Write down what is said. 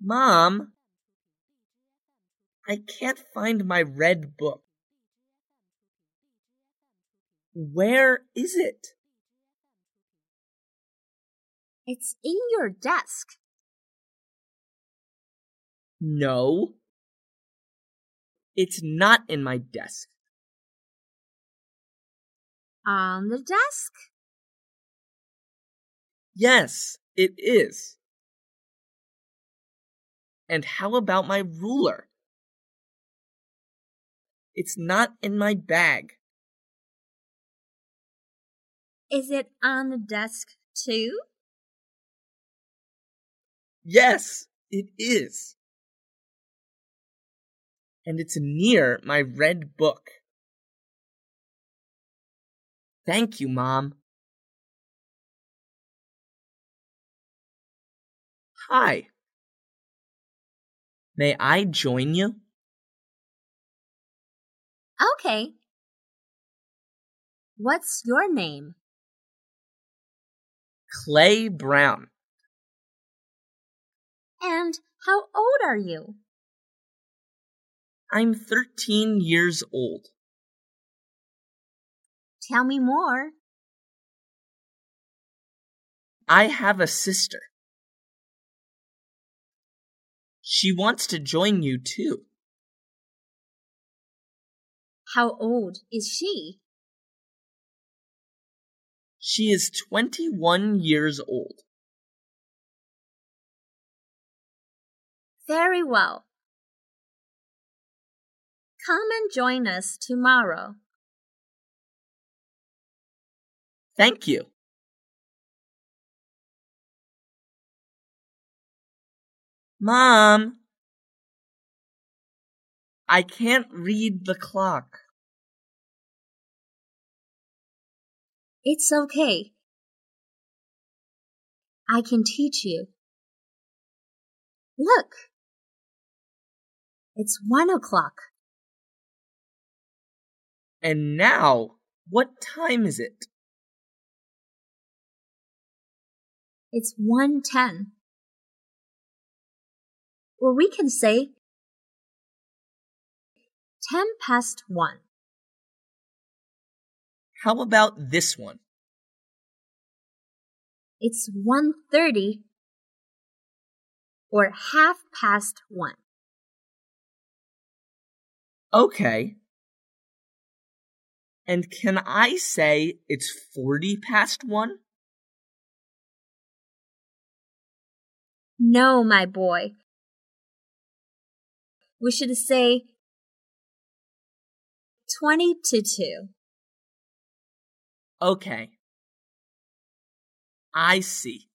Mom, I can't find my red book. Where is it? It's in your desk. No. It's not in my desk. On the desk? Yes, it is. And how about my ruler? It's not in my bag. Is it on the desk too? Yes, it is. And it's near my red book. Thank you, Mom. Hi. May I join you? Okay. What's your name? Clay Brown. And how old are you? I'm 13 years old. Tell me more. I have a sister. She wants to join you too. How old is she? She is 21 years old. Very well. Come and join us tomorrow. Thank you. Mom, I can't read the clock. It's okay. I can teach you. Look. It's one o'clock. And now, what time is it? It's one ten. Or we can say ten past one. How about this one? It's one thirty or half past one. Okay. And can I say it's 40 past one? No, my boy. We should say 20 to 2. Okay. I see.